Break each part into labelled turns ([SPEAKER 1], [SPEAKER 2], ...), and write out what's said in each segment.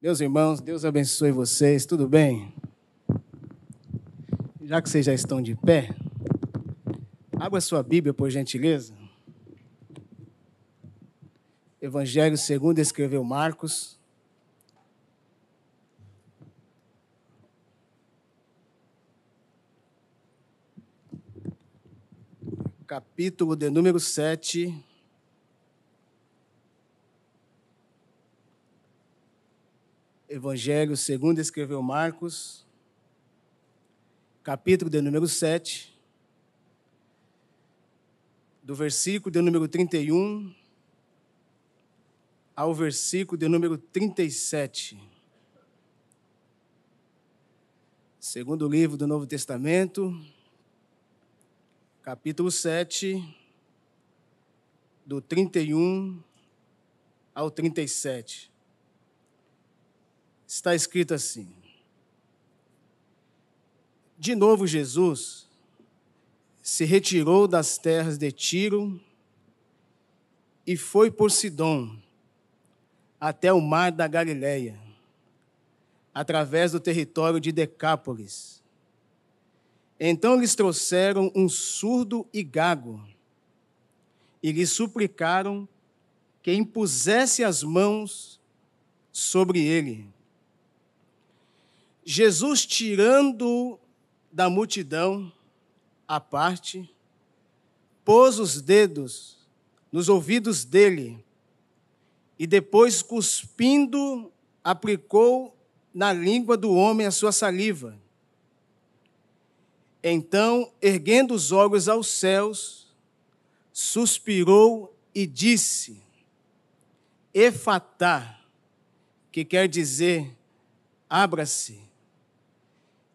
[SPEAKER 1] Meus irmãos, Deus abençoe vocês, tudo bem? Já que vocês já estão de pé, abra sua Bíblia, por gentileza. Evangelho segundo escreveu Marcos. Capítulo de número 7. Evangelho segundo escreveu Marcos, capítulo de número 7, do versículo de número 31 ao versículo de número 37. Segundo livro do Novo Testamento, capítulo 7, do 31 ao 37 está escrito assim: De novo, Jesus se retirou das terras de Tiro e foi por Sidom até o mar da Galileia, através do território de Decápolis. Então lhes trouxeram um surdo e gago e lhe suplicaram que impusesse as mãos sobre ele. Jesus, tirando da multidão a parte, pôs os dedos nos ouvidos dele e depois, cuspindo, aplicou na língua do homem a sua saliva. Então, erguendo os olhos aos céus, suspirou e disse: Efatá, que quer dizer, abra-se.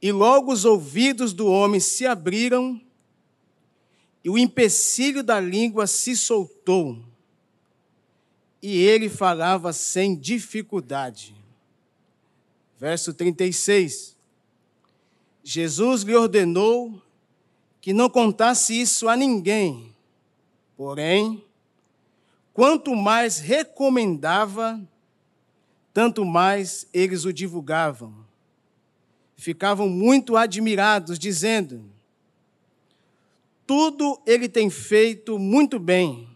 [SPEAKER 1] E logo os ouvidos do homem se abriram e o empecilho da língua se soltou. E ele falava sem dificuldade. Verso 36. Jesus lhe ordenou que não contasse isso a ninguém. Porém, quanto mais recomendava, tanto mais eles o divulgavam ficavam muito admirados, dizendo: Tudo ele tem feito muito bem,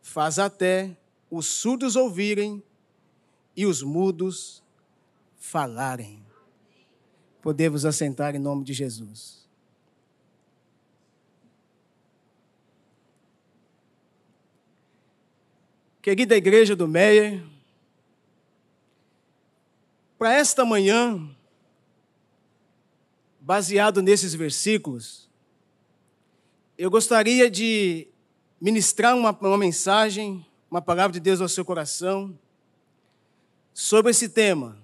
[SPEAKER 1] faz até os surdos ouvirem e os mudos falarem. Podemos assentar em nome de Jesus. Querida igreja do Meia, para esta manhã, baseado nesses versículos, eu gostaria de ministrar uma, uma mensagem, uma palavra de Deus ao seu coração, sobre esse tema.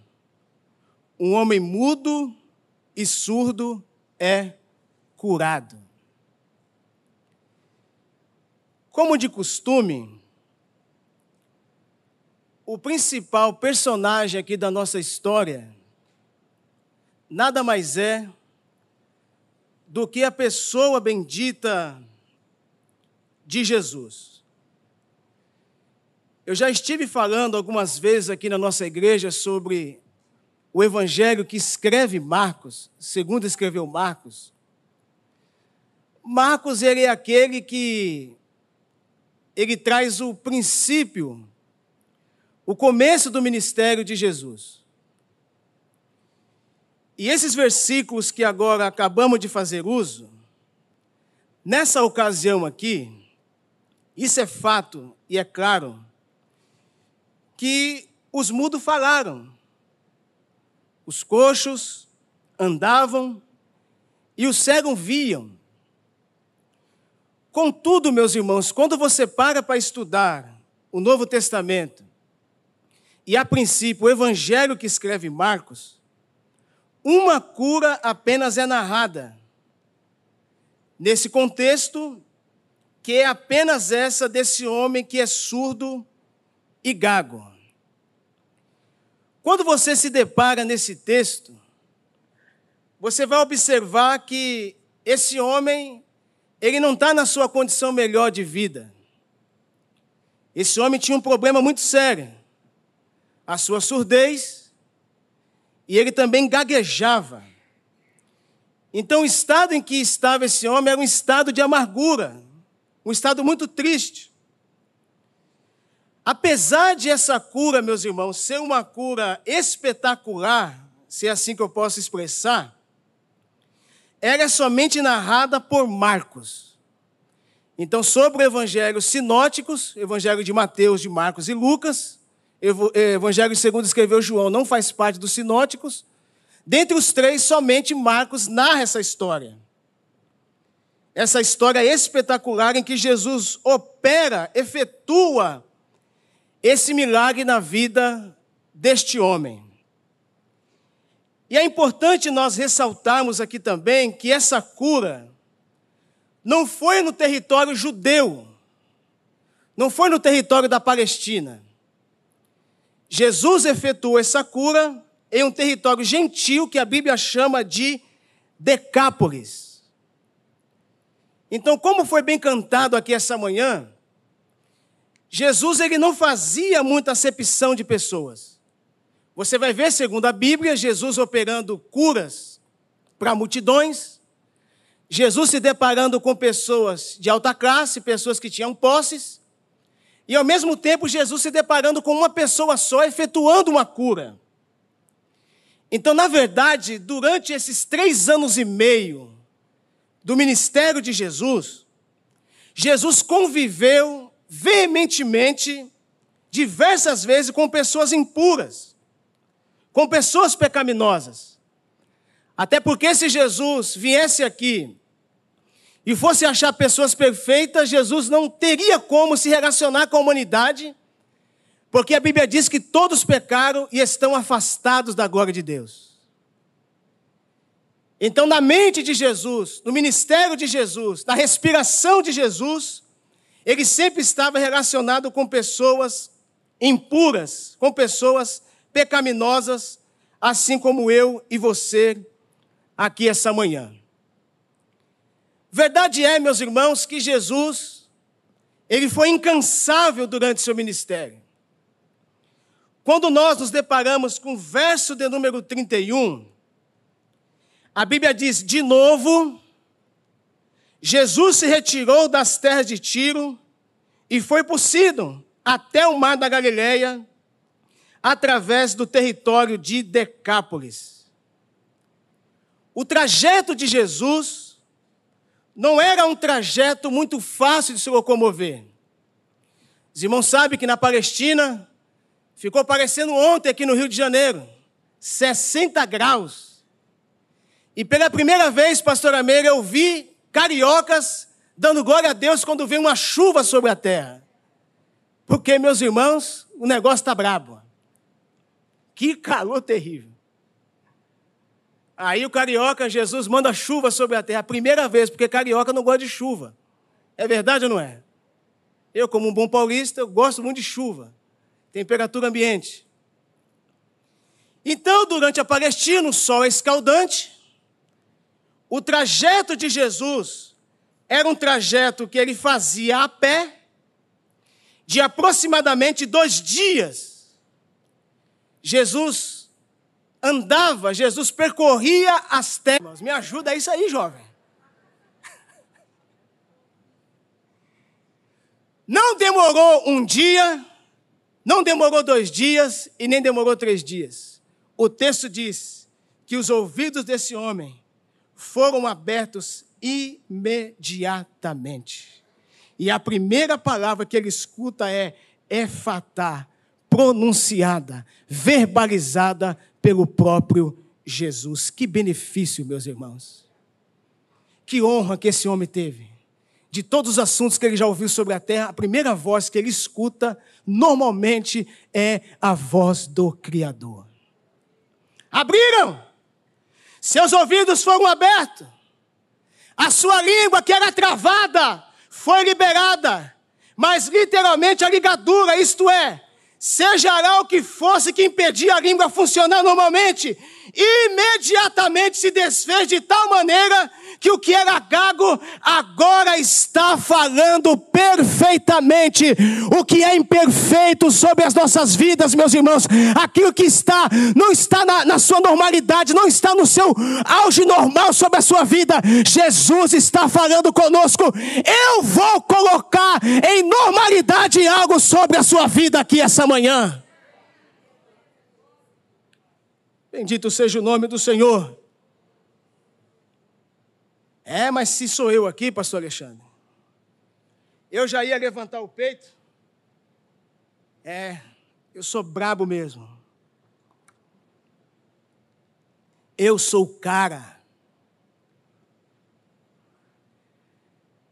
[SPEAKER 1] Um homem mudo e surdo é curado. Como de costume, o principal personagem aqui da nossa história nada mais é do que a pessoa bendita de Jesus. Eu já estive falando algumas vezes aqui na nossa igreja sobre o evangelho que escreve Marcos, segundo escreveu Marcos. Marcos ele é aquele que ele traz o princípio, o começo do ministério de Jesus. E esses versículos que agora acabamos de fazer uso, nessa ocasião aqui, isso é fato e é claro, que os mudos falaram, os coxos andavam e os cegos viam. Contudo, meus irmãos, quando você para para estudar o Novo Testamento, e a princípio o evangelho que escreve Marcos, uma cura apenas é narrada. Nesse contexto, que é apenas essa desse homem que é surdo e gago. Quando você se depara nesse texto, você vai observar que esse homem, ele não está na sua condição melhor de vida. Esse homem tinha um problema muito sério. a sua surdez e ele também gaguejava. Então, o estado em que estava esse homem era um estado de amargura, um estado muito triste. Apesar de essa cura, meus irmãos, ser uma cura espetacular, se é assim que eu posso expressar, era somente narrada por Marcos. Então, sobre o evangelho sinóticos, evangelho de Mateus, de Marcos e Lucas, evangelho segundo escreveu João não faz parte dos sinóticos, Dentre os três, somente Marcos narra essa história. Essa história espetacular em que Jesus opera, efetua esse milagre na vida deste homem. E é importante nós ressaltarmos aqui também que essa cura não foi no território judeu, não foi no território da Palestina. Jesus efetuou essa cura em um território gentil que a Bíblia chama de Decápolis. Então, como foi bem cantado aqui essa manhã, Jesus ele não fazia muita acepção de pessoas. Você vai ver, segundo a Bíblia, Jesus operando curas para multidões, Jesus se deparando com pessoas de alta classe, pessoas que tinham posses, e ao mesmo tempo Jesus se deparando com uma pessoa só, efetuando uma cura. Então, na verdade, durante esses três anos e meio do ministério de Jesus, Jesus conviveu veementemente, diversas vezes, com pessoas impuras, com pessoas pecaminosas. Até porque se Jesus viesse aqui e fosse achar pessoas perfeitas, Jesus não teria como se relacionar com a humanidade porque a Bíblia diz que todos pecaram e estão afastados da glória de Deus. Então, na mente de Jesus, no ministério de Jesus, na respiração de Jesus, ele sempre estava relacionado com pessoas impuras, com pessoas pecaminosas, assim como eu e você aqui essa manhã. Verdade é, meus irmãos, que Jesus, ele foi incansável durante seu ministério. Quando nós nos deparamos com o verso de número 31, a Bíblia diz: de novo, Jesus se retirou das terras de Tiro e foi por Sidon até o mar da Galileia, através do território de Decápolis. O trajeto de Jesus não era um trajeto muito fácil de se locomover. Os irmãos sabem que na Palestina, Ficou parecendo ontem aqui no Rio de Janeiro. 60 graus. E pela primeira vez, pastor Ameira, eu vi cariocas dando glória a Deus quando vem uma chuva sobre a terra. Porque, meus irmãos, o negócio está brabo. Que calor terrível. Aí o carioca, Jesus manda chuva sobre a terra, a primeira vez, porque carioca não gosta de chuva. É verdade ou não é? Eu, como um bom paulista, eu gosto muito de chuva temperatura ambiente. Então, durante a Palestina, o sol é escaldante. O trajeto de Jesus era um trajeto que ele fazia a pé, de aproximadamente dois dias. Jesus andava, Jesus percorria as terras. Me ajuda isso aí, jovem. Não demorou um dia, não demorou dois dias e nem demorou três dias. O texto diz que os ouvidos desse homem foram abertos imediatamente. E a primeira palavra que ele escuta é efatá, pronunciada, verbalizada pelo próprio Jesus. Que benefício, meus irmãos. Que honra que esse homem teve de todos os assuntos que ele já ouviu sobre a terra, a primeira voz que ele escuta normalmente é a voz do Criador. Abriram, seus ouvidos foram abertos, a sua língua que era travada foi liberada, mas literalmente a ligadura, isto é, seja lá o que fosse que impedia a língua funcionar normalmente, imediatamente se desfez de tal maneira que o que era gago agora está falando perfeitamente o que é imperfeito sobre as nossas vidas, meus irmãos. Aquilo que está, não está na, na sua normalidade, não está no seu auge normal sobre a sua vida. Jesus está falando conosco. Eu vou colocar em normalidade algo sobre a sua vida aqui essa manhã. Bendito seja o nome do Senhor. É, mas se sou eu aqui, pastor Alexandre, eu já ia levantar o peito. É, eu sou brabo mesmo. Eu sou o cara.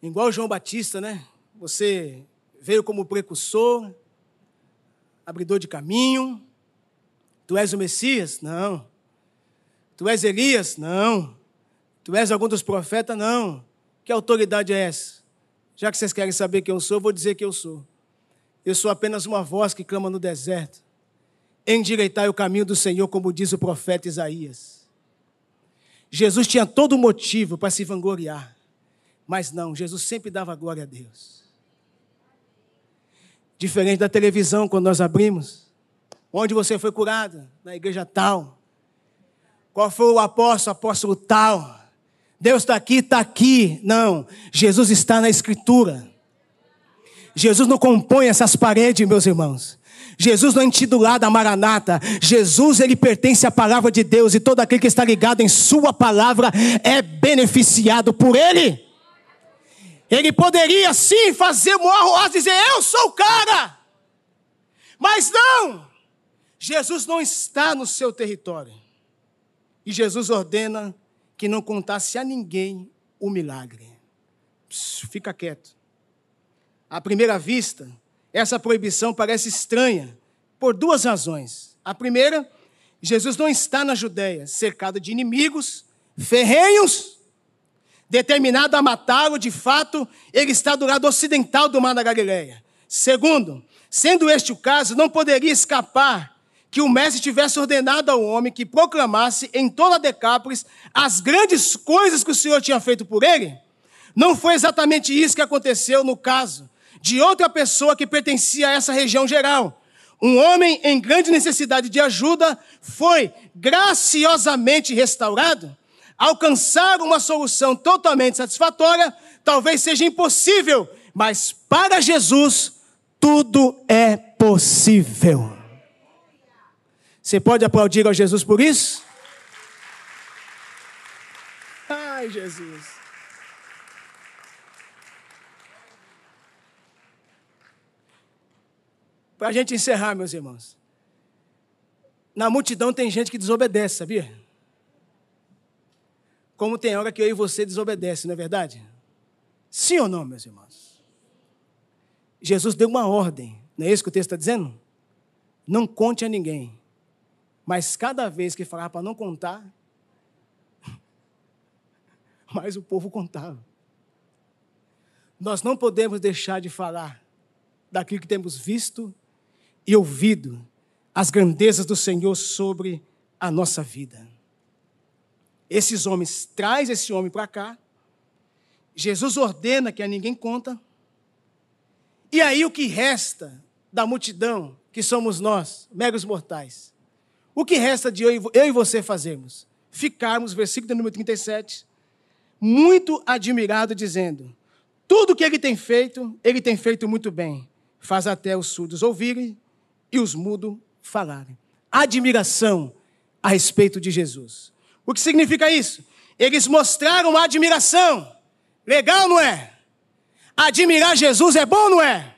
[SPEAKER 1] Igual João Batista, né? Você veio como precursor, abridor de caminho. Tu és o Messias? Não. Tu és Elias? Não. Tu és algum dos profetas? Não. Que autoridade é essa? Já que vocês querem saber quem eu sou, vou dizer que eu sou. Eu sou apenas uma voz que clama no deserto. Endireitai o caminho do Senhor, como diz o profeta Isaías. Jesus tinha todo motivo para se vangloriar. Mas não, Jesus sempre dava glória a Deus. Diferente da televisão, quando nós abrimos. Onde você foi curado? Na igreja tal. Qual foi o apóstolo? Apóstolo tal. Deus está aqui, está aqui. Não, Jesus está na Escritura. Jesus não compõe essas paredes, meus irmãos. Jesus não é intitulado a Maranata. Jesus, ele pertence à palavra de Deus e todo aquele que está ligado em sua palavra é beneficiado por ele. Ele poderia sim fazer maior e dizer: Eu sou o cara. Mas não. Jesus não está no seu território. E Jesus ordena que não contasse a ninguém o milagre. Pss, fica quieto. À primeira vista, essa proibição parece estranha por duas razões. A primeira, Jesus não está na Judéia, cercado de inimigos, ferrenhos, determinado a matá-lo, de fato, ele está do lado ocidental do mar da Galileia. Segundo, sendo este o caso, não poderia escapar que o mestre tivesse ordenado ao homem que proclamasse em toda Decápolis as grandes coisas que o Senhor tinha feito por ele? Não foi exatamente isso que aconteceu no caso de outra pessoa que pertencia a essa região geral. Um homem em grande necessidade de ajuda foi graciosamente restaurado. Alcançar uma solução totalmente satisfatória talvez seja impossível, mas para Jesus tudo é possível. Você pode aplaudir a Jesus por isso? Ai, Jesus. Para a gente encerrar, meus irmãos. Na multidão tem gente que desobedece, sabia? Como tem hora que eu e você desobedece, não é verdade? Sim ou não, meus irmãos? Jesus deu uma ordem, não é isso que o texto está dizendo? Não conte a ninguém. Mas cada vez que falava para não contar, mais o povo contava. Nós não podemos deixar de falar daquilo que temos visto e ouvido, as grandezas do Senhor sobre a nossa vida. Esses homens, traz esse homem para cá, Jesus ordena que a ninguém conta, e aí o que resta da multidão, que somos nós, meros mortais, o que resta de eu e você fazermos? Ficarmos, versículo número 37, muito admirado, dizendo: Tudo que ele tem feito, ele tem feito muito bem. Faz até os surdos ouvirem e os mudos falarem. Admiração a respeito de Jesus. O que significa isso? Eles mostraram admiração. Legal, não é? Admirar Jesus é bom, não é?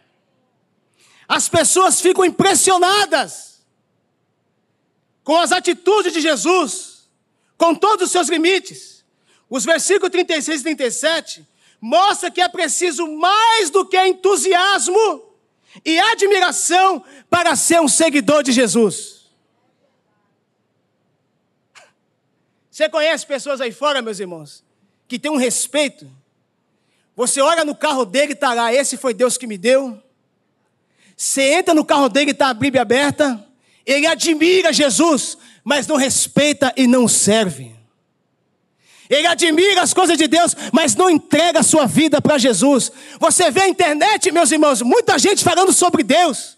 [SPEAKER 1] As pessoas ficam impressionadas com as atitudes de Jesus, com todos os seus limites. Os versículos 36 e 37 mostra que é preciso mais do que entusiasmo e admiração para ser um seguidor de Jesus. Você conhece pessoas aí fora, meus irmãos, que tem um respeito. Você olha no carro dele e está lá, esse foi Deus que me deu. Você entra no carro dele e está a Bíblia aberta. Ele admira Jesus, mas não respeita e não serve. Ele admira as coisas de Deus, mas não entrega a sua vida para Jesus. Você vê a internet, meus irmãos, muita gente falando sobre Deus.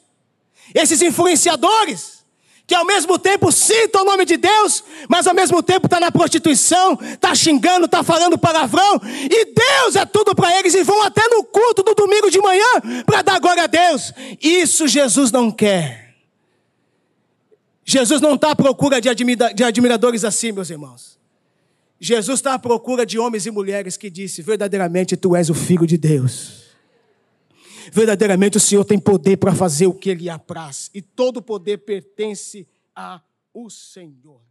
[SPEAKER 1] Esses influenciadores, que ao mesmo tempo citam o nome de Deus, mas ao mesmo tempo está na prostituição, está xingando, está falando palavrão, e Deus é tudo para eles, e vão até no culto do domingo de manhã para dar glória a Deus. Isso Jesus não quer. Jesus não está à procura de, admira de admiradores assim, meus irmãos. Jesus está à procura de homens e mulheres que disse: verdadeiramente tu és o filho de Deus. Verdadeiramente o Senhor tem poder para fazer o que Ele apraz, e todo poder pertence ao Senhor.